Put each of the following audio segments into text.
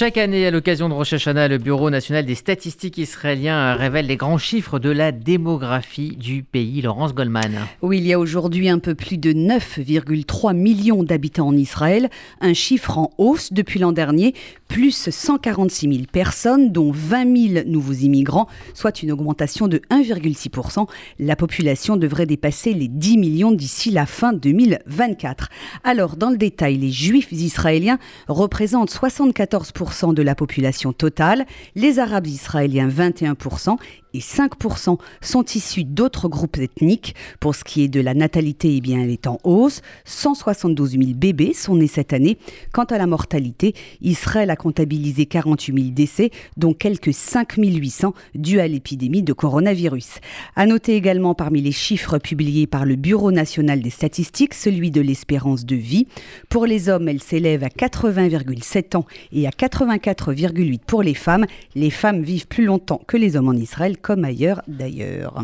Chaque année, à l'occasion de Rosh Hashanah, le Bureau national des statistiques israéliens révèle les grands chiffres de la démographie du pays. Laurence Goldman. Oui, il y a aujourd'hui un peu plus de 9,3 millions d'habitants en Israël, un chiffre en hausse depuis l'an dernier, plus 146 000 personnes, dont 20 000 nouveaux immigrants, soit une augmentation de 1,6%. La population devrait dépasser les 10 millions d'ici la fin 2024. Alors, dans le détail, les juifs israéliens représentent 74% de la population totale, les arabes israéliens 21% et 5% sont issus d'autres groupes ethniques. Pour ce qui est de la natalité, eh bien, elle est en hausse. 172 000 bébés sont nés cette année. Quant à la mortalité, Israël a comptabilisé 48 000 décès, dont quelques 5 800 dus à l'épidémie de coronavirus. À noter également parmi les chiffres publiés par le Bureau national des statistiques, celui de l'espérance de vie. Pour les hommes, elle s'élève à 80,7 ans et à 84,8 pour les femmes. Les femmes vivent plus longtemps que les hommes en Israël, comme ailleurs d'ailleurs.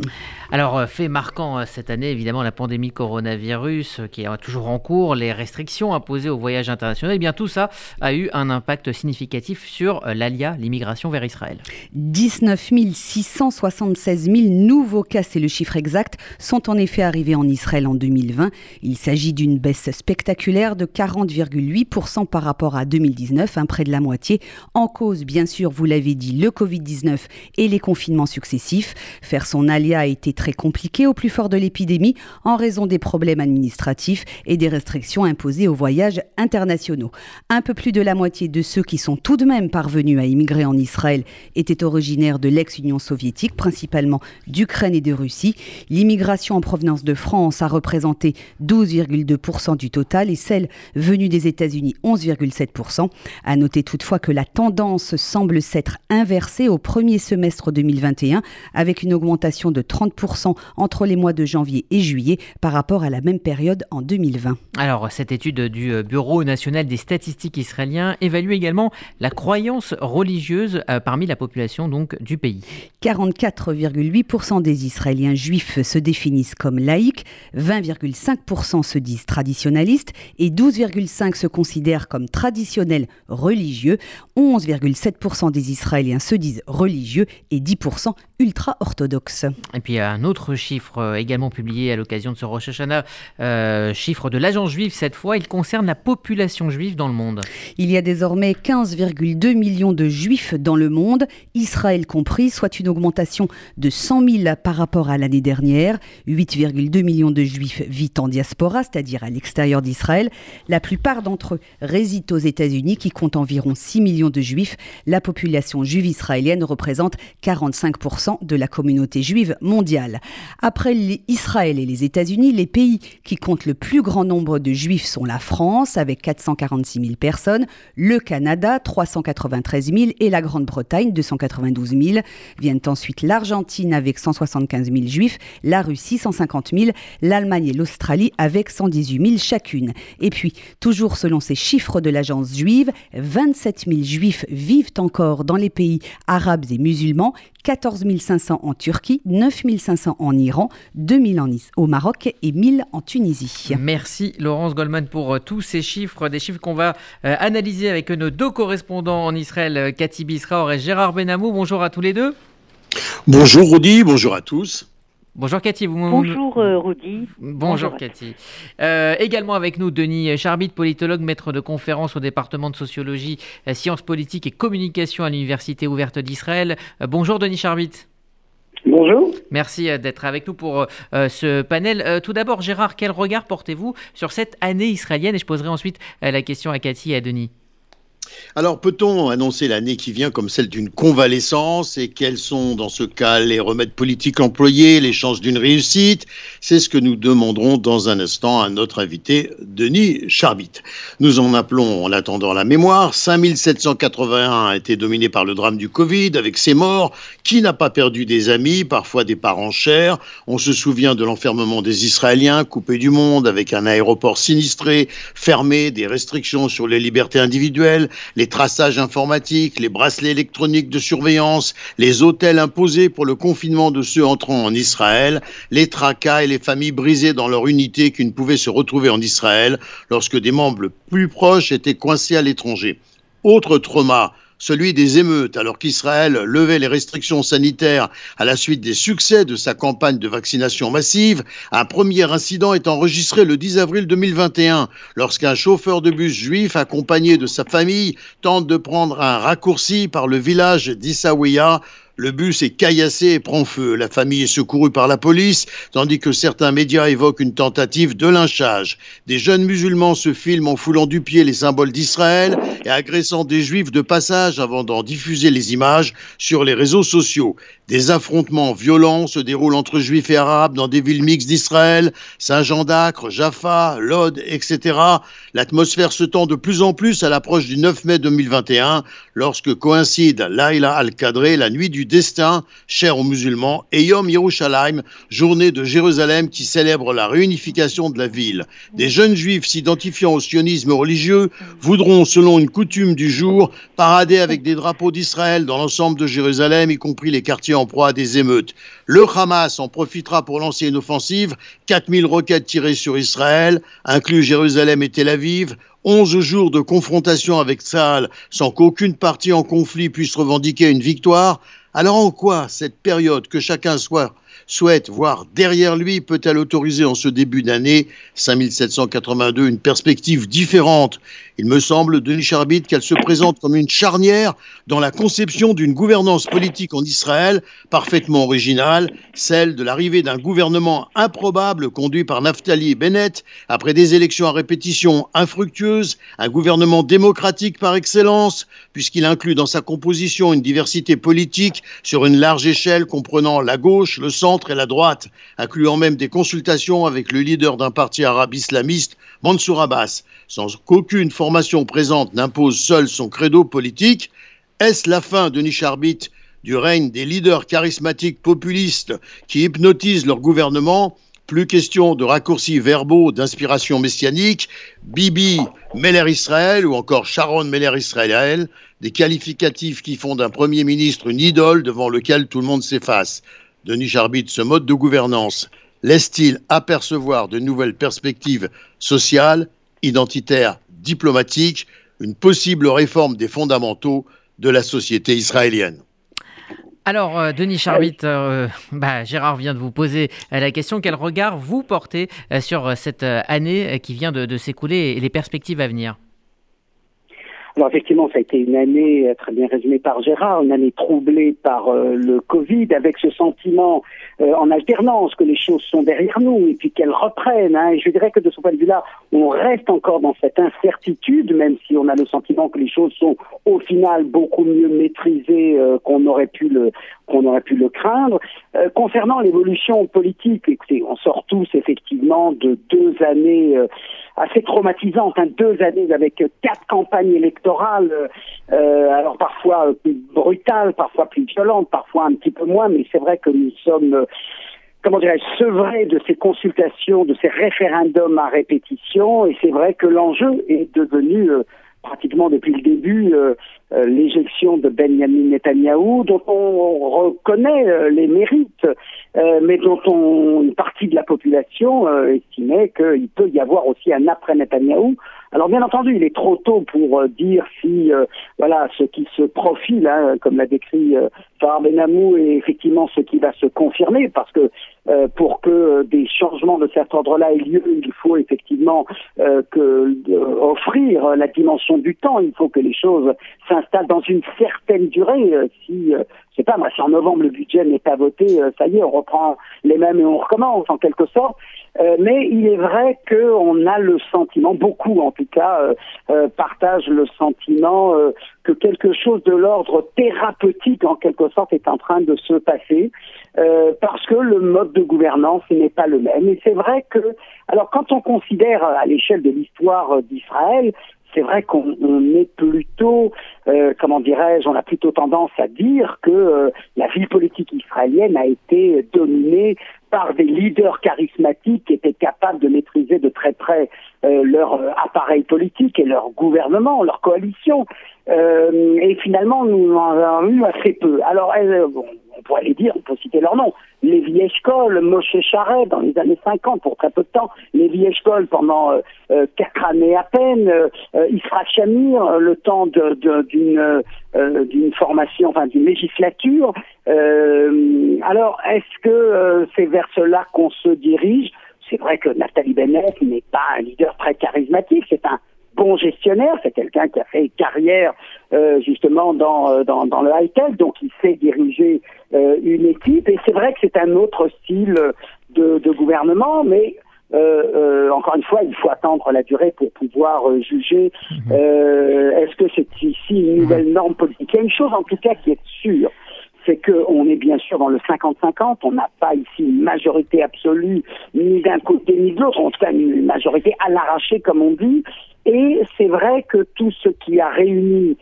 Alors, euh, fait marquant euh, cette année, évidemment, la pandémie coronavirus euh, qui est toujours en cours, les restrictions imposées aux voyages internationaux, et eh bien tout ça a eu un impact significatif sur l'ALIA, l'immigration vers Israël. 19 676 000 nouveaux cas, c'est le chiffre exact, sont en effet arrivés en Israël en 2020. Il s'agit d'une baisse spectaculaire de 40,8% par rapport à 2019, un près de la moitié. En cause, bien sûr, vous l'avez dit, le Covid-19 et les confinements successifs. Faire son ALIA a été très compliqué au plus fort de l'épidémie en raison des problèmes administratifs et des restrictions imposées aux voyages internationaux. Un peu plus de la moitié de ceux qui sont tout de même parvenus à immigrer en Israël étaient originaires de l'ex-Union soviétique, principalement d'Ukraine et de Russie. L'immigration en provenance de France a représenté 12,2% du total et celle venue des États-Unis 11,7%. À noter toutefois que la tendance semble s'être inversée au premier semestre 2021 avec une augmentation de 30% entre les mois de janvier et juillet par rapport à la même période en 2020. Alors, cette étude du euh, Bureau national des statistiques israéliens évalue également la croyance religieuse euh, parmi la population donc du pays. 44,8% des Israéliens juifs se définissent comme laïcs, 20,5% se disent traditionnalistes et 12,5% se considèrent comme traditionnels religieux. 11,7% des Israéliens se disent religieux et 10% ultra-orthodoxes. Et puis un autre chiffre euh, également publié à l'occasion de ce Rosh Hashanah, euh, chiffre de l'agence juive cette fois, il concerne la population juive dans le monde. Il y a désormais 15,2 millions de juifs dans le monde, Israël compris, soit une augmentation de 100 000 par rapport à l'année dernière. 8,2 millions de juifs vivent en diaspora, c'est-à-dire à, l'extérieur d'Israël. La plupart d'entre eux résident aux États-Unis qui comptent environ 6 millions de juifs. La population juive israélienne représente 45% de la communauté juive mondiale. Après Israël et les États-Unis, les pays qui comptent le plus grand nombre de juifs sont la France, avec 446 000 personnes, le Canada, 393 000, et la Grande-Bretagne, 292 000. Viennent ensuite l'Argentine, avec 175 000 juifs, la Russie, 150 000, l'Allemagne et l'Australie, avec 118 000 chacune. Et puis, toujours selon ces chiffres de l'agence juive, 27 000 juifs vivent encore dans les pays arabes et musulmans, 14 500 en Turquie, 9 500 en Iran, 2000 en Nice, au Maroc et 1000 en Tunisie. Merci Laurence Goldman pour euh, tous ces chiffres, des chiffres qu'on va euh, analyser avec nos deux correspondants en Israël, euh, Cathy Bisraor et Gérard Benamou. Bonjour à tous les deux. Bonjour Rudy, bonjour à tous. Bonjour Cathy. Bonjour euh, Rudy. Bonjour, Cathy. Euh, également avec nous Denis Charbit, politologue, maître de conférence au département de sociologie, euh, sciences politiques et communication à l'Université ouverte d'Israël. bonjour Denis Charbit. Bonjour. Merci d'être avec nous pour ce panel. tout d'abord, Gérard, quel regard portez-vous sur cette année israélienne? Et je poserai ensuite la question à Cathy et à Denis. Alors, peut-on annoncer l'année qui vient comme celle d'une convalescence? Et quels sont, dans ce cas, les remèdes politiques employés, les chances d'une réussite? C'est ce que nous demanderons dans un instant à notre invité, Denis Charbit. Nous en appelons, en attendant la mémoire, 5781 a été dominé par le drame du Covid, avec ses morts. Qui n'a pas perdu des amis, parfois des parents chers? On se souvient de l'enfermement des Israéliens, coupés du monde, avec un aéroport sinistré, fermé, des restrictions sur les libertés individuelles les traçages informatiques, les bracelets électroniques de surveillance, les hôtels imposés pour le confinement de ceux entrant en Israël, les tracas et les familles brisées dans leur unité qui ne pouvaient se retrouver en Israël lorsque des membres plus proches étaient coincés à l'étranger. Autre trauma, celui des émeutes, alors qu'Israël levait les restrictions sanitaires à la suite des succès de sa campagne de vaccination massive. Un premier incident est enregistré le 10 avril 2021, lorsqu'un chauffeur de bus juif accompagné de sa famille tente de prendre un raccourci par le village d'Issaouia le bus est caillassé et prend feu. La famille est secourue par la police, tandis que certains médias évoquent une tentative de lynchage. Des jeunes musulmans se filment en foulant du pied les symboles d'Israël et agressant des juifs de passage avant d'en diffuser les images sur les réseaux sociaux. Des affrontements violents se déroulent entre juifs et arabes dans des villes mixtes d'Israël, Saint-Jean d'Acre, Jaffa, Lod, etc. L'atmosphère se tend de plus en plus à l'approche du 9 mai 2021, lorsque coïncide Laila al-Qadré, la nuit du destin, cher aux musulmans, et Yom Yerushalayim, journée de Jérusalem qui célèbre la réunification de la ville. Des jeunes juifs s'identifiant au sionisme religieux voudront, selon une coutume du jour, parader avec des drapeaux d'Israël dans l'ensemble de Jérusalem, y compris les quartiers en proie à des émeutes. Le Hamas en profitera pour lancer une offensive, 4000 roquettes tirées sur Israël, inclus Jérusalem et Tel Aviv, 11 jours de confrontation avec Saal sans qu'aucune partie en conflit puisse revendiquer une victoire, alors en quoi cette période que chacun soit souhaite voir derrière lui peut-elle autoriser en ce début d'année 5782 une perspective différente? Il me semble, Denis Charbit, qu'elle se présente comme une charnière dans la conception d'une gouvernance politique en Israël parfaitement originale, celle de l'arrivée d'un gouvernement improbable conduit par Naftali Bennett après des élections à répétition infructueuses, un gouvernement démocratique par excellence, puisqu'il inclut dans sa composition une diversité politique sur une large échelle comprenant la gauche, le centre et la droite, incluant même des consultations avec le leader d'un parti arabe islamiste, Mansour Abbas, sans qu'aucune formation présente n'impose seule son credo politique. Est-ce la fin, Denis Charbit, du règne des leaders charismatiques populistes qui hypnotisent leur gouvernement? Plus question de raccourcis verbaux d'inspiration messianique, Bibi Meller Israël ou encore Sharon Meller Israël, des qualificatifs qui font d'un Premier ministre une idole devant lequel tout le monde s'efface. Denis Charbit, ce mode de gouvernance laisse-t-il apercevoir de nouvelles perspectives sociales, identitaires, diplomatiques, une possible réforme des fondamentaux de la société israélienne? Alors, euh, Denis Charbit, euh, bah, Gérard vient de vous poser euh, la question. Quel regard vous portez sur cette année qui vient de s'écouler et les perspectives à venir? Alors effectivement, ça a été une année très bien résumée par Gérard, une année troublée par le Covid, avec ce sentiment euh, en alternance, que les choses sont derrière nous et puis qu'elles reprennent. Hein. Et je dirais que de ce point de vue-là, on reste encore dans cette incertitude, même si on a le sentiment que les choses sont au final beaucoup mieux maîtrisées euh, qu'on aurait pu le qu'on aurait pu le craindre. Euh, concernant l'évolution politique, écoutez, on sort tous effectivement de deux années assez traumatisantes, hein, deux années avec quatre campagnes électorales, alors parfois plus brutales, parfois plus violentes, parfois un petit peu moins, mais c'est vrai que nous sommes comment dirais-je, de ces consultations, de ces référendums à répétition, et c'est vrai que l'enjeu est devenu euh, pratiquement depuis le début euh, euh, l'éjection de Benjamin Netanyahou, dont on reconnaît les mérites, mais dont on, une partie de la population estimait qu'il peut y avoir aussi un après Netanyahou. Alors bien entendu, il est trop tôt pour dire si voilà ce qui se profile, hein, comme l'a décrit Farah Benamou, est effectivement ce qui va se confirmer, parce que euh, pour que des changements de cet ordre-là aient lieu, il faut effectivement euh, que, offrir la dimension du temps. Il faut que les choses s'installent dans une certaine durée. Euh, si, c'est pas, moi, si en novembre le budget n'est pas voté, ça y est, on reprend les mêmes et on recommence en quelque sorte. Mais il est vrai qu'on a le sentiment, beaucoup en tout cas, partagent le sentiment que quelque chose de l'ordre thérapeutique en quelque sorte est en train de se passer. Euh, parce que le mode de gouvernance n'est pas le même. Et c'est vrai que, alors quand on considère à l'échelle de l'histoire d'Israël, c'est vrai qu'on est plutôt, euh, comment dirais-je, on a plutôt tendance à dire que euh, la vie politique israélienne a été dominée par des leaders charismatiques qui étaient capables de maîtriser de très près leur appareil politique et leur gouvernement, leur coalition. et finalement, nous en avons eu assez peu. Alors, bon, on pourrait les dire, on peut citer leur nom. Lévi Eshkol, Moshe Charret dans les années 50 pour très peu de temps, Lévi Eshkol pendant euh, euh, quatre années à peine, euh, Isra Shamir le temps d'une d'une formation, enfin d'une législature. alors, est-ce que c'est vers cela qu'on se dirige? C'est vrai que Nathalie Bennett n'est pas un leader très charismatique, c'est un bon gestionnaire, c'est quelqu'un qui a fait carrière justement dans, dans, dans le high-tech, donc il sait diriger une équipe, et c'est vrai que c'est un autre style de, de gouvernement, mais euh, euh, encore une fois, il faut attendre la durée pour pouvoir euh, juger. Mhm. est-ce que c'est ici une nouvelle norme politique? Il y a une chose en tout cas qui est sûre, c'est qu'on est bien sûr dans le 50-50, on n'a pas ici une majorité absolue, ni d'un côté ni de l'autre, en tout cas une majorité à l'arraché comme on dit, et c'est vrai que tout ce qui a réuni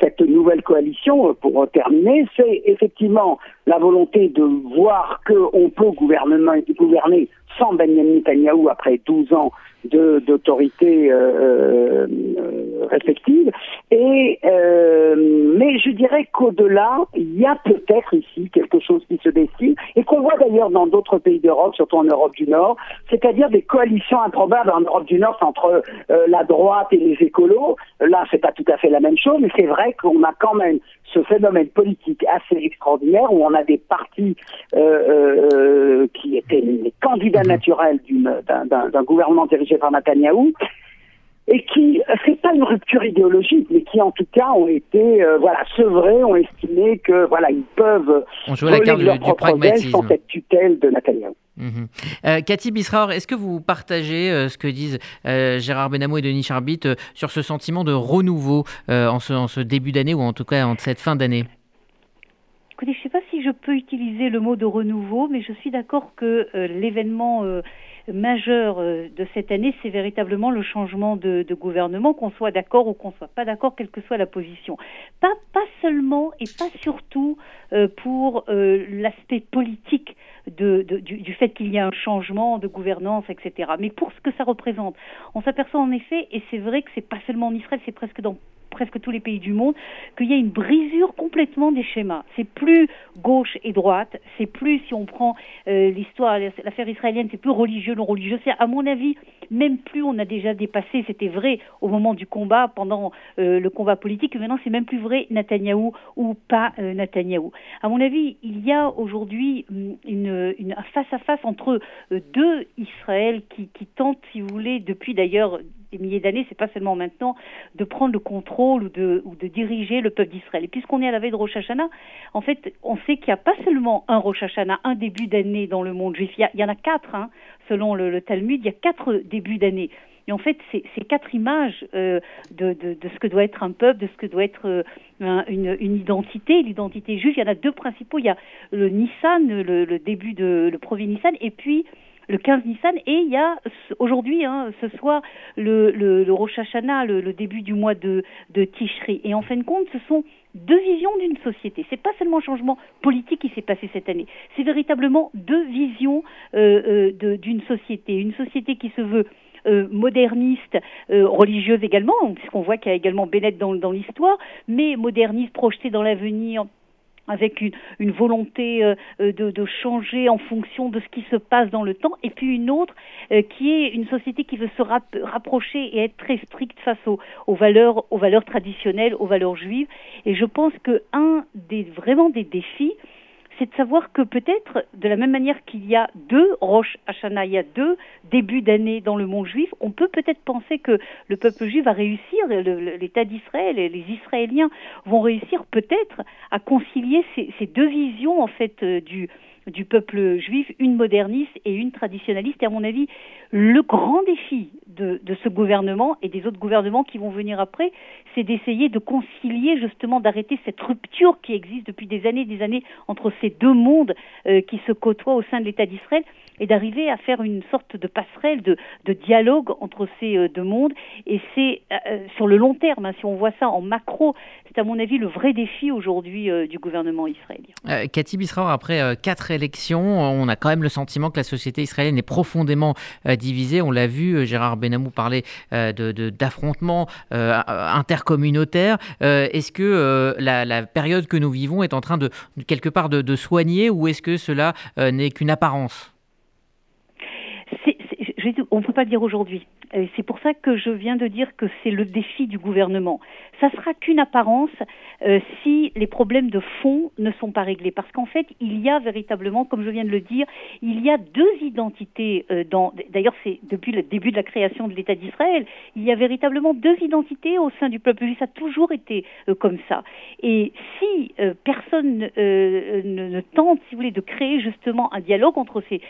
cette nouvelle coalition, pour terminer, c'est effectivement la volonté de voir qu'on peut gouvernement, gouverner sans Benjamin Netanyahu après 12 ans d'autorité euh, euh, respective. Et euh, mais je dirais qu'au-delà, il y a peut-être ici quelque chose qui se dessine et qu'on voit d'ailleurs dans d'autres pays d'Europe, surtout en Europe du Nord, c'est-à-dire des coalitions improbables en Europe du Nord entre la droite et les écolos. Là, c'est pas tout à fait la même chose, mais c'est vrai qu'on a quand même ce phénomène politique assez extraordinaire où on a des partis qui étaient les candidats mhm. naturels d'un gouvernement dirigé par Netanyahou et qui, c'est pas une rupture idéologique, mais qui en tout cas ont été, euh, voilà, sevrés, ont estimé que, voilà, ils peuvent jouer la carte leur du, pragmatisme sans cette tutelle de Netanyahou. Mhm. Euh, Cathy Bisraor, est-ce que vous partagez euh, ce que disent Gérard Benamou et Denis Charbit sur ce sentiment de renouveau en ce, en, ce, début d'année ou en tout cas en cette fin d'année? Écoutez, je ne sais pas si je peux utiliser le mot de renouveau, mais je suis d'accord que l'événement majeur euh, de cette année, c'est véritablement le changement de, gouvernement, qu'on soit d'accord ou qu'on soit pas d'accord, quelle que soit la position. Pas, seulement et pas surtout euh, pour euh, l'aspect politique de, du, fait qu'il y a un changement de gouvernance, etc. Mais pour ce que ça représente, on s'aperçoit en effet, et c'est vrai que c'est pas seulement en Israël, c'est presque dans presque tous les pays du monde, qu'il y a une brisure complètement des schémas. C'est plus gauche et droite, c'est plus, si on prend euh, l'histoire, l'affaire israélienne, c'est plus religieux, non religieux. C'est, à mon avis, même plus on a déjà dépassé, c'était vrai au moment du combat, pendant euh, le combat politique, maintenant c'est même plus vrai Netanyahou ou pas euh, Netanyahou. À mon avis, il y a aujourd'hui hum, une, face-à-face entre deux Israël qui, tentent, si vous voulez, depuis d'ailleurs des milliers d'années, c'est pas seulement maintenant, de prendre le contrôle ou de, diriger le peuple d'Israël. Et puisqu'on est à la veille de Rosh Hashanah, en fait, on sait qu'il n'y a pas seulement un Rosh Hashanah, un début d'année dans le monde juif. Il y, en a quatre, hein, selon le, Talmud, il y a quatre débuts d'année. Et en fait, c'est quatre images euh, de, de, de, ce que doit être un peuple, de ce que doit être euh, une, une, identité. L'identité juive, il y en a deux principaux. Il y a le Nissan, le, le début de le premier Nissan, et puis le 15 Nissan et il y a aujourd'hui, hein, ce soir, le, le, le Rosh Hashanah, le, début du mois de, de Tishri. Et en fin de compte, ce sont deux visions d'une société. C'est pas seulement un changement politique qui s'est passé cette année, c'est véritablement deux visions euh, euh, d'une société. Une société qui se veut euh, moderniste, religieuse également, puisqu'on voit qu'il y a également Bennett dans, dans l'histoire, mais moderniste, projetée dans l'avenir, avec une, volonté euh, euh, de, de, changer en fonction de ce qui se passe dans le temps, et puis une autre euh, qui est une société qui veut se rapprocher et être très stricte face aux, aux, valeurs, aux valeurs traditionnelles, aux valeurs juives. Et je pense que un des vraiment des défis, c'est de savoir que peut-être, de la même manière qu'il y a deux Rosh Hashanah, il y a deux débuts d'année dans le monde juif, on peut peut-être penser que le peuple juif va réussir, l'État d'Israël et les Israéliens vont réussir peut-être à concilier ces, ces, deux visions en fait euh, du du peuple juif, une moderniste et une traditionnaliste. Et à mon avis, le grand défi de, de, ce gouvernement et des autres gouvernements qui vont venir après, c'est d'essayer de concilier justement, d'arrêter cette rupture qui existe depuis des années et des années entre ces deux mondes euh, qui se côtoient au sein de l'État d'Israël et d'arriver à faire une sorte de passerelle, de, de dialogue entre ces euh, deux mondes. Et c'est euh, sur le long terme, hein, si on voit ça en macro, c'est à mon avis le vrai défi aujourd'hui du gouvernement israélien. Cathy Bisraor, après quatre élections, on a quand même le sentiment que la société israélienne est profondément divisée. On l'a vu, Gérard Benamou parlait de d'affrontements intercommunautaires. est-ce que la, période que nous vivons est en train de quelque part de soigner ou est-ce que cela n'est qu'une apparence? On ne peut pas dire aujourd'hui. C'est pour ça que je viens de dire que c'est le défi du gouvernement. Ça sera qu'une apparence euh, si les problèmes de fond ne sont pas réglés. Parce qu'en fait, il y a véritablement, comme je viens de le dire, il y a deux identités. Euh, dans, d'ailleurs, c'est depuis le début de la création de l'État d'Israël, il y a véritablement deux identités au sein du peuple juif. Ça a toujours été euh, comme ça. Et si personne ne, tente, si vous voulez, de créer justement un dialogue entre ces,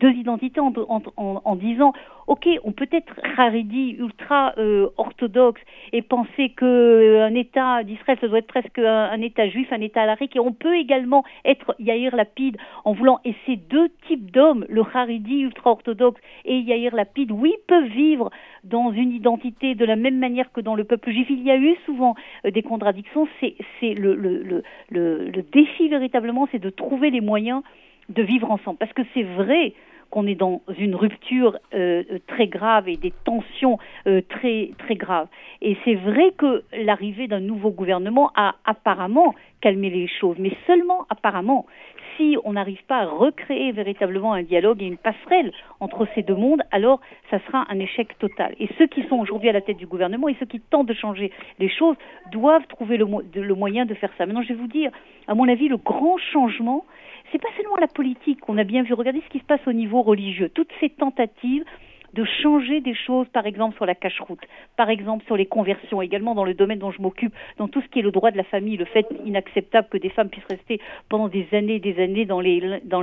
deux identités en, en, en, disant, ok, on peut être haredi, ultra orthodoxe et penser que un État d'Israël, ça doit être presque un, État juif, un État alarique, et on peut également être Yair Lapide en voulant, et ces deux types d'hommes, le Haridi ultra-orthodoxe et Yair Lapide, oui, peuvent vivre dans une identité de la même manière que dans le peuple juif. Il y a eu souvent euh, des contradictions, c'est le défi véritablement, c'est de trouver les moyens de vivre ensemble. Parce que c'est vrai qu'on est dans une rupture euh, très grave et des tensions euh, très très graves. Et c'est vrai que l'arrivée d'un nouveau gouvernement a apparemment calmé les choses, mais seulement apparemment. Si on n'arrive pas à recréer véritablement un dialogue et une passerelle entre ces deux mondes, alors ça sera un échec total. Et ceux qui sont aujourd'hui à la tête du gouvernement et ceux qui tentent de changer les choses doivent trouver le, moyen de faire ça. Maintenant, je vais vous dire, à mon avis, le grand changement, c'est pas seulement la politique. On a bien vu, regardez ce qui se passe au niveau religieux. Toutes ces tentatives de changer des choses, par exemple sur la cache-route, par exemple sur les conversions, également dans le domaine dont je m'occupe, dans tout ce qui est le droit de la famille, le fait inacceptable que des femmes puissent rester pendant des années et des années dans les,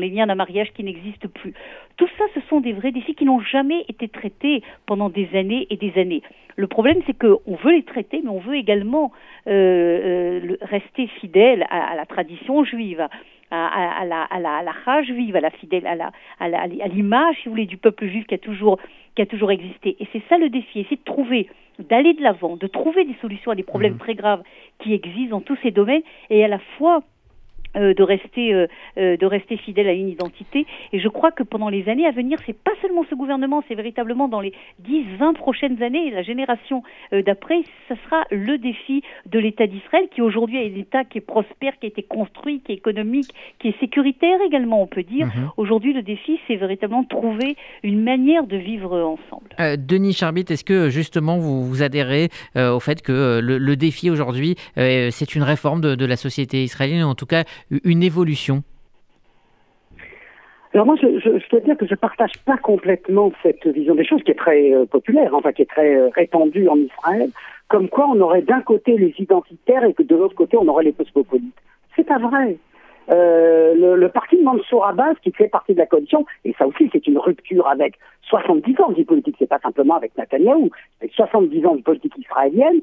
liens d'un mariage qui n'existent plus. Tout ça, ce sont des vrais défis qui n'ont jamais été traités pendant des années et des années. Le problème, c'est qu'on veut les traiter, mais on veut également euh, euh, rester fidèle à, la tradition juive, à, la, à, à la juive, à fidèle, à, l'image, si vous voulez, du peuple juif qui a toujours, qui a toujours existé. Et c'est ça le défi, c'est de trouver, d'aller de l'avant, de trouver des solutions à des problèmes mmh. très graves qui existent dans tous ces domaines, et à la fois euh, de rester euh, euh, de rester fidèle à une identité. Et je crois que pendant les années à venir c'est pas seulement ce gouvernement c'est véritablement dans les 10 20 prochaines années la génération d'après ça sera le défi de l'État d'Israël qui aujourd'hui est un État qui est prospère qui a été construit qui est économique qui est sécuritaire également on peut dire. Mhm. aujourd'hui le défi c'est véritablement trouver une manière de vivre ensemble. Denis Charbit est-ce que justement vous, vous adhérez au fait que le, défi aujourd'hui c'est une réforme de, de la société israélienne en tout cas une évolution alors moi, je, dois dire que je partage pas complètement cette vision des choses qui est très euh, populaire, enfin qui est très euh, répandue en Israël, comme quoi on aurait d'un côté les identitaires et que de l'autre côté on aurait les cosmopolites. C'est pas vrai. Euh, le, parti de Mansour Abbas, qui fait partie de la coalition, et ça aussi c'est une rupture avec 70 ans de politique, c'est pas simplement avec Netanyahou, avec 70 ans de politique israélienne,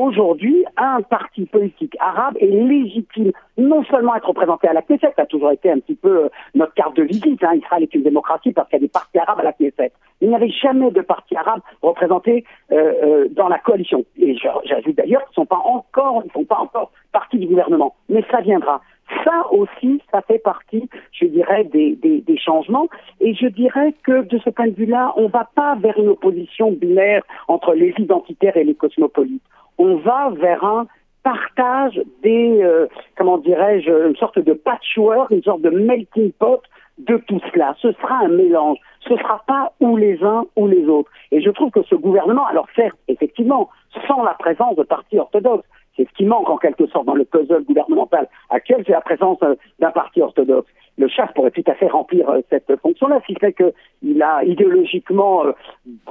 Aujourd'hui, un parti politique arabe est légitime non seulement à être représenté à la Knesset, ça a toujours été un petit peu euh, notre carte de visite, hein, Israël est une démocratie parce qu'il y a des partis arabes à la Knesset. Il n'y avait jamais de parti arabe représenté euh, euh, dans la coalition. Et j'ajoute d'ailleurs qu'ils ne sont pas encore, ils pas encore partie du gouvernement. Mais ça viendra. Ça aussi, ça fait partie, je dirais, des, changements. Et je dirais que de ce point de vue-là, on ne va pas vers une opposition binaire entre les identitaires et les cosmopolites on va vers un partage des, euh, comment dirais-je, une sorte de patchwork, une sorte de melting pot de tout cela. Ce sera un mélange. Ce ne sera pas ou les uns ou les autres. Et je trouve que ce gouvernement, alors certes, effectivement, sans la présence de partis orthodoxes, c'est ce qui manque en quelque sorte dans le puzzle gouvernemental actuel, c'est la présence euh, d'un parti orthodoxe le chef pourrait tout à fait remplir euh, cette fonction-là, ce qui fait qu'il a idéologiquement euh,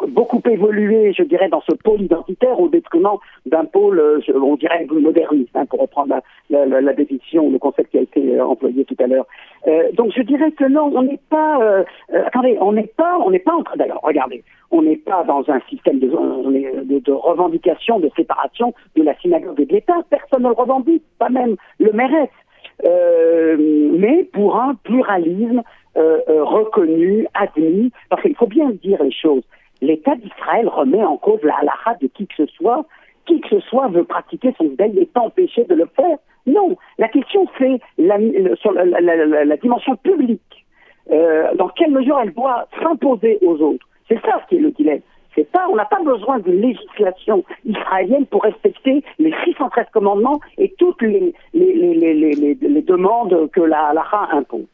beaucoup évolué, je dirais, dans ce pôle identitaire au détriment d'un pôle, on dirait, moderniste, hein, pour reprendre la, la, définition, le concept qui a été employé tout à l'heure. donc je dirais que non, on n'est pas, attendez, on n'est pas, on n'est pas en train, d'ailleurs, regardez, on n'est pas dans un système de, revendication, de séparation de la synagogue et l'État. Personne ne le revendique, pas même le mairesse. Euh, mais pour un pluralisme euh, euh, reconnu, admis, parce qu'il faut bien dire les choses. L'État d'Israël remet en cause la halakha de qui que ce soit. Qui que ce soit veut pratiquer son deuil est empêché de le faire. Non, la question c'est la, dimension publique. Dans quelle mesure elle doit s'imposer aux autres. C'est ça qui est le dilemme on n'a pas besoin de législation israélienne pour respecter les 613 commandements et toutes les, les, demandes que la halakha impose.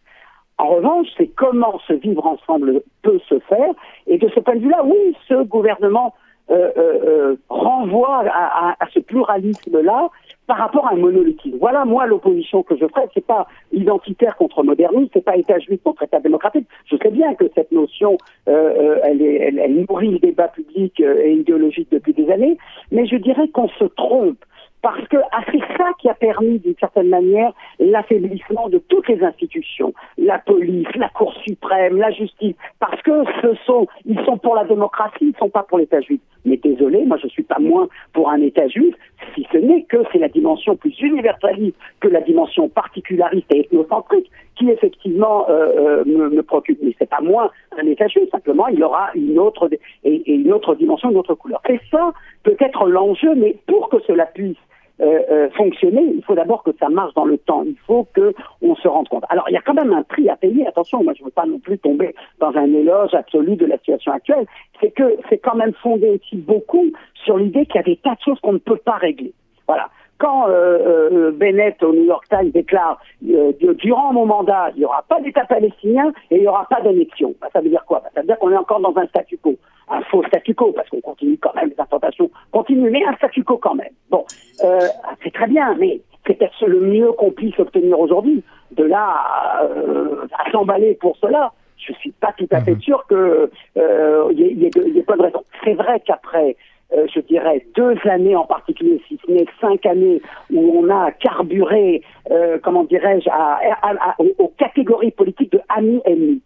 En revanche, c'est comment ce vivre ensemble peut se faire. Et de ce point de vue-là, oui, ce gouvernement euh, euh, euh renvoie à, à, à ce pluralisme-là par rapport à un monolithisme. Voilà, moi, l'opposition que je ferai, c'est pas identitaire contre moderniste, c'est pas État juif contre État démocratique. Je sais bien que cette notion, euh, euh elle, est, elle, elle, nourrit le débat public et idéologique depuis des années, mais je dirais qu'on se trompe parce que ah, c'est ça qui a permis d'une certaine manière l'affaiblissement de toutes les institutions, la police, la Cour suprême, la justice, parce que ce sont, ils sont pour la démocratie, ils ne sont pas pour l'État juif. Mais désolé, moi je suis pas moins pour un État juif, si ce n'est que c'est la dimension plus universaliste que la dimension particulariste et ethnocentrique qui effectivement euh, euh, me, préoccupe. Mais c'est pas moins un État juif, simplement il aura une autre et une autre dimension, une autre couleur. C'est ça peut-être l'enjeu, mais pour que cela puisse euh, euh, fonctionner, il faut d'abord que ça marche dans le temps. Il faut que on se rende compte. Alors, il y a quand même un prix à payer. Attention, moi, je ne veux pas non plus tomber dans un éloge absolu de la situation actuelle. C'est que c'est quand même fondé aussi beaucoup sur l'idée qu'il y a des tas de choses qu'on ne peut pas régler. Voilà quand euh, euh, Bennett au New York Times déclare euh, durant mon mandat, il n'y aura pas d'État palestinien et il n'y aura pas d'annexion. Bah, ça veut dire quoi? Bah, Ça veut dire qu'on est encore dans un statu quo, un faux statu quo parce qu'on continue quand même les implantations continuent, mais un statu quo quand même. Bon, euh, c'est très bien, mais c'est peut-être le mieux qu'on puisse obtenir aujourd'hui. De là à, à s'emballer pour cela, je suis pas tout à fait mhm. sûr qu'il y, ait, y ait pas de raison. C'est vrai qu'après euh, je dirais, deux années en particulier, si ce n'est cinq années, où on a carburé, euh, comment dirais-je, aux catégories politiques de amis-ennemis.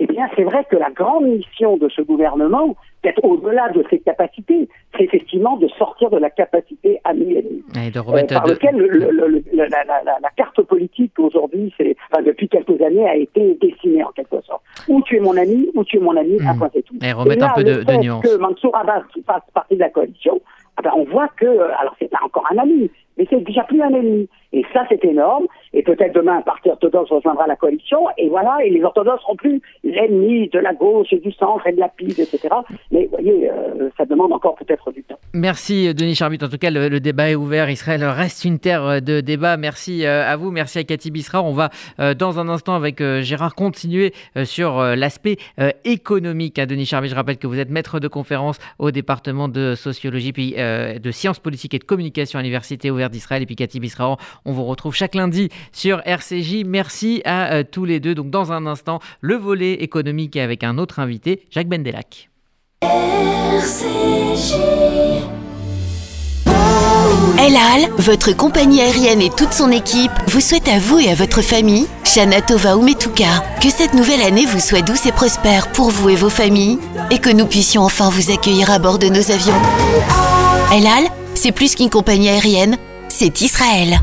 Eh bien, c'est vrai que la grande mission de ce gouvernement, peut-être au-delà de ses capacités, c'est effectivement de sortir de la capacité ami-ennemi. Euh, par lequel la, carte politique aujourd'hui, enfin, depuis quelques années, a été dessinée en quelque sorte. Ou tu es mon ami, ou tu es mon ami, à point c'est tout. Et remettre un peu de, de nuance. que Mansour Abbas fasse partie de la coalition, ah ben, on voit que, alors c'est pas encore un ami, mais c'est déjà plus un ennemi. Et ça, c'est énorme. Et peut-être demain, un parti orthodoxe rejoindra la coalition. Et voilà, et les orthodoxes seront plus l'ennemi de la gauche et du centre et de la pile, etc. Mais vous voyez, euh, ça demande encore peut-être du temps. Merci, Denis Charbut. En tout cas, le, débat est ouvert. Israël reste une terre de débat. Merci euh, à vous. Merci à Cathy Bisra. On va, euh, dans un instant, avec Gérard, continuer sur l'aspect économique. Hein, Denis Charbut, je rappelle que vous êtes maître de conférence au département de sociologie, puis de sciences politiques et de communication à l'Université ouverte d'Israël. Et puis Cathy Bisra, on vous retrouve chaque lundi sur RCJ. Merci à euh, tous les deux. Donc dans un instant, le volet économique avec un autre invité, Jacques Bendelac. RCJ. El Al, votre compagnie aérienne et toute son équipe vous souhaitent à vous et à votre famille, Shana Tova ou Metuka, que cette nouvelle année vous soit douce et prospère pour vous et vos familles et que nous puissions enfin vous accueillir à bord de nos avions. El Al, c'est plus qu'une compagnie aérienne, c'est Israël.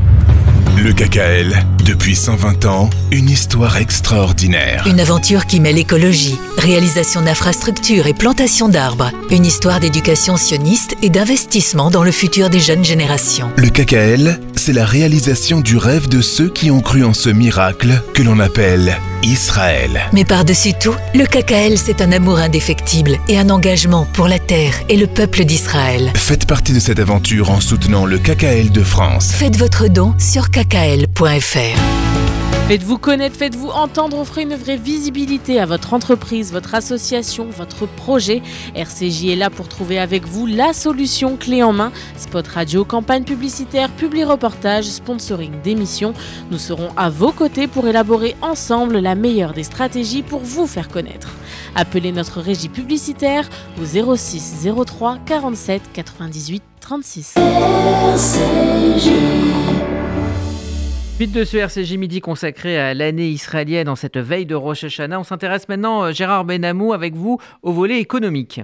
Le KKL, depuis 120 ans, une histoire extraordinaire. Une aventure qui mêle écologie, réalisation d'infrastructures et plantation d'arbres. Une histoire d'éducation sioniste et d'investissement dans le futur des jeunes générations. Le KKL, c'est la réalisation du rêve de ceux qui ont cru en ce miracle que l'on appelle Israël. Mais par-dessus tout, le KKL, c'est un amour indéfectible et un engagement pour la terre et le peuple d'Israël. Faites partie de cette aventure en soutenant le KKL de France. Faites votre don sur kkl.fr. Faites-vous connaître, faites-vous entendre, offrez une vraie visibilité à votre entreprise, votre association, votre projet. RCJ est là pour trouver avec vous la solution clé en main. Spot radio, campagne publicitaire, publi reportage, sponsoring d'émissions. Nous serons à vos côtés pour élaborer ensemble la meilleure des stratégies pour vous faire connaître. Appelez notre régie publicitaire au 06 03 47 98 36. RCJ. Suite de ce RCJ Midi consacré à l'année israélienne en cette veille de Rosh Hashanah, on s'intéresse maintenant, euh, Gérard Benamou, avec vous, au volet économique.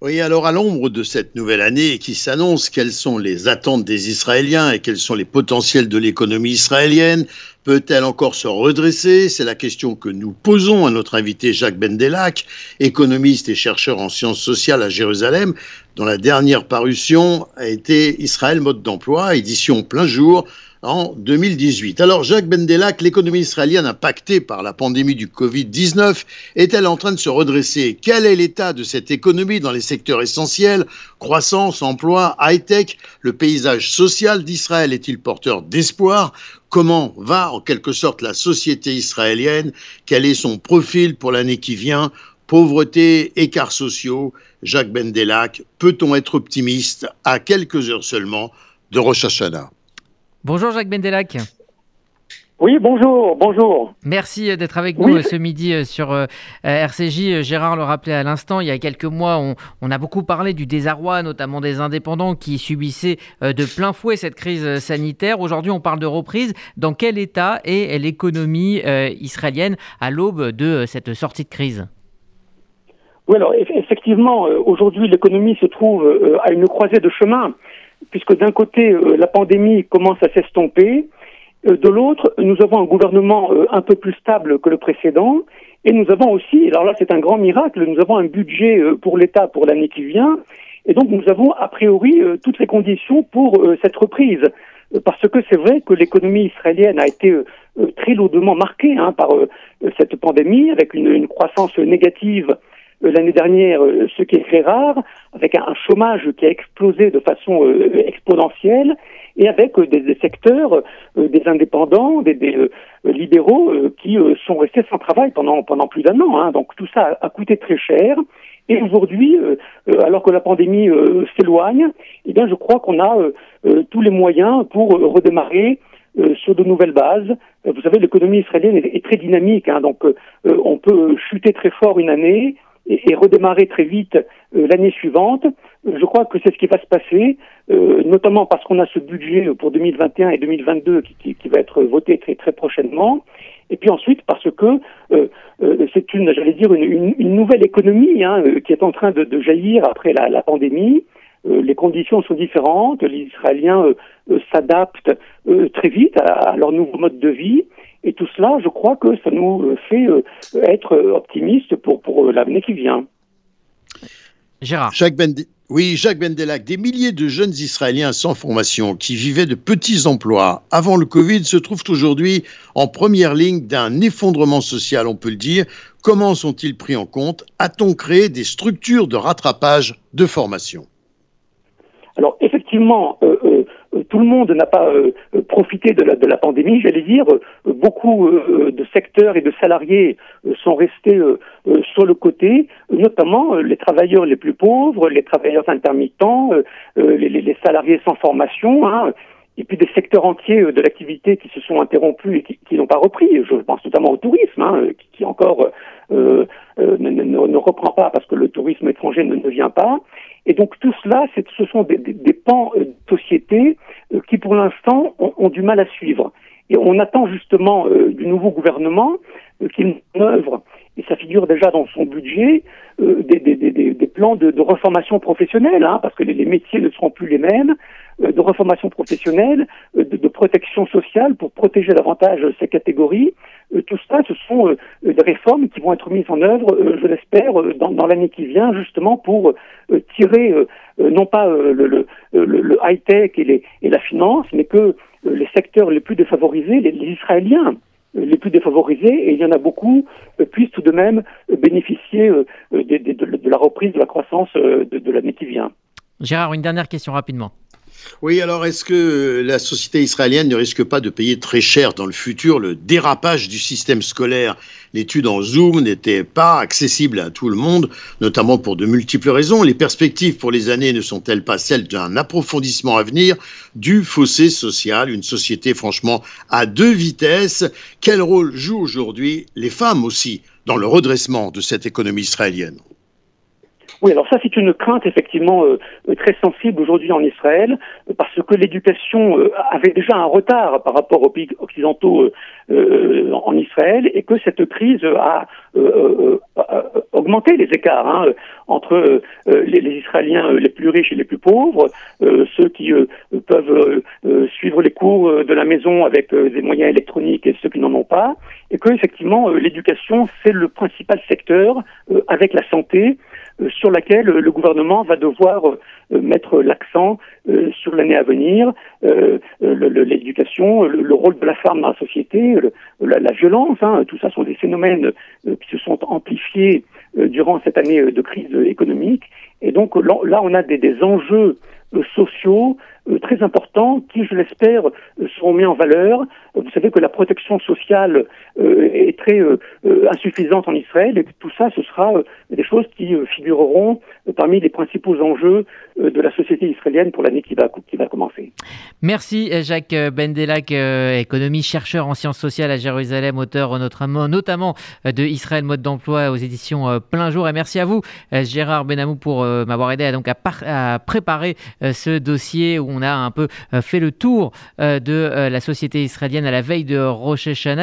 Oui, alors à l'ombre de cette nouvelle année qui s'annonce, quelles sont les attentes des Israéliens et quels sont les potentiels de l'économie israélienne Peut-elle encore se redresser? C'est la question que nous posons à notre invité Jacques Bendelac, économiste et chercheur en sciences sociales à Jérusalem, dont la dernière parution a été Israël mode d'emploi, édition plein jour, en 2018. Alors Jacques Bendelac, l'économie israélienne impactée par la pandémie du Covid-19 est-elle en train de se redresser? Quel est l'état de cette économie dans les secteurs essentiels? Croissance, emploi, high-tech, le paysage social d'Israël est-il porteur d'espoir? Comment va en quelque sorte la société israélienne? Quel est son profil pour l'année qui vient? Pauvreté, écarts sociaux, Jacques Bendelac, peut-on être optimiste à quelques heures seulement de Rosh Hashanah? Bonjour Jacques Bendelac. Oui, bonjour, bonjour. Merci d'être avec nous ce midi euh, sur euh, RCJ. Gérard le rappelait à l'instant, il y a quelques mois, on, a beaucoup parlé du désarroi, notamment des indépendants qui subissaient euh, de plein fouet cette crise sanitaire. Aujourd'hui, on parle de reprise. Dans quel état est l'économie israélienne à l'aube de cette sortie de crise? Oui, alors effectivement, aujourd'hui, l'économie se trouve à une croisée de chemin, puisque d'un côté, la pandémie commence à s'estomper. Euh, de l'autre, nous avons un gouvernement euh, un peu plus stable que le précédent, et nous avons aussi, alors là c'est un grand miracle, nous avons un budget euh, pour l'État pour l'année qui vient, et donc nous avons a priori toutes les conditions pour cette reprise. Parce que c'est vrai que l'économie israélienne a été très lourdement marquée hein, par cette pandémie, avec une croissance négative l'année dernière, ce qui est très rare, avec un, chômage qui a explosé de façon exponentielle, et avec euh, des, secteurs, euh, des indépendants, des, euh, libéraux qui sont restés sans travail pendant, pendant plus d'un an. Hein. Donc tout ça a, coûté très cher. Et aujourd'hui, alors que la pandémie s'éloigne, eh bien, je crois qu'on a tous les moyens pour redémarrer sur de nouvelles bases. vous savez, l'économie israélienne est, très dynamique, hein, donc on peut chuter très fort une année et, redémarrer très vite l'année suivante. Je crois que c'est ce qui va se passer. Euh, notamment parce qu'on a ce budget pour 2021 et 2022 qui, qui, va être voté très très prochainement. Et puis ensuite parce que euh, euh, c'est une, j'allais dire, une, une, nouvelle économie hein, qui est en train de, de jaillir après la, la pandémie. les conditions sont différentes. Les Israéliens s'adaptent très vite à, à, leur nouveau mode de vie. Et tout cela, je crois que ça nous fait être optimistes pour, pour l'année qui vient. Gérard. Jacques oui, Jacques Bendelac, des milliers de jeunes Israéliens sans formation qui vivaient de petits emplois avant le Covid se trouvent aujourd'hui en première ligne d'un effondrement social, on peut le dire. Comment sont-ils pris en compte? A-t-on créé des structures de rattrapage de formation? Alors effectivement, euh, euh, euh, tout le monde n'a pas euh, profité de la, de la pandémie, j'allais dire. Euh, beaucoup de secteurs et de salariés sont restés sur le côté, notamment les travailleurs les plus pauvres, les travailleurs intermittents, les, les, salariés sans formation. Hein, et puis des secteurs entiers de l'activité qui se sont interrompus et qui, n'ont pas repris. Je pense notamment au tourisme, hein, qui, qui, encore euh, ne, reprend pas parce que le tourisme étranger ne, ne vient pas. Et donc tout cela, ce sont des, pans euh, de société euh, qui pour l'instant ont, du mal à suivre. Et on attend justement euh, du nouveau gouvernement qu'il œuvre, et ça figure déjà dans son budget, des, des, des, plans de, de reformation professionnelle, hein, parce que les, métiers ne seront plus les mêmes, de reformation professionnelle, de, de, protection sociale pour protéger davantage ces catégories. tout ça, ce sont des réformes qui vont être mises en œuvre, je l'espère, dans, dans l'année qui vient, justement pour tirer non pas le, le, high-tech et, et, la finance, mais que les secteurs les plus défavorisés, les, Israéliens les plus défavorisés, et il y en a beaucoup, puissent tout de même bénéficier de, la reprise de la croissance de l'année qui vient. Gérard, une dernière question rapidement. Oui, alors est-ce que la société israélienne ne risque pas de payer très cher dans le futur le dérapage du système scolaire? L'étude en Zoom n'était pas accessible à tout le monde, notamment pour de multiples raisons. Les perspectives pour les années ne sont-elles pas celles d'un approfondissement à venir du fossé social, une société franchement à deux vitesses. Quel rôle jouent aujourd'hui les femmes aussi dans le redressement de cette économie israélienne? Oui, alors ça c'est une crainte effectivement euh, très sensible aujourd'hui en Israël, parce que l'éducation euh, avait déjà un retard par rapport aux pays occidentaux euh, en Israël, et que cette crise a, augmenté les écarts hein, entre les, les, Israéliens les plus riches et les plus pauvres, ceux qui peuvent suivre les cours de la maison avec des moyens électroniques et ceux qui n'en ont pas, et que effectivement l'éducation c'est le principal secteur avec la santé euh, sur laquelle le gouvernement va devoir euh, mettre l'accent euh, sur l'année à venir, l'éducation, le, rôle de la femme dans la société, la, violence, hein, tout ça sont des phénomènes qui se sont amplifiés durant cette année de crise économique. Et donc là, on a des, des enjeux sociaux euh, très importants qui, je l'espère, euh, seront mis en valeur. Vous savez que la protection sociale euh, est très insuffisante en Israël et que tout ça, ce sera des choses qui figureront parmi les principaux enjeux de la société israélienne pour l'année qui va, qui va commencer. Merci Jacques Bendelac, économiste, chercheur en sciences sociales à Jérusalem, auteur notamment de Israël mode d'emploi aux éditions Plein Jour. Et merci à vous, Gérard Benamou, pour m'avoir aidé à, donc à, préparer ce dossier où on on a un peu euh, fait le tour euh, de euh, la société israélienne à la veille de Rosh Hashanah.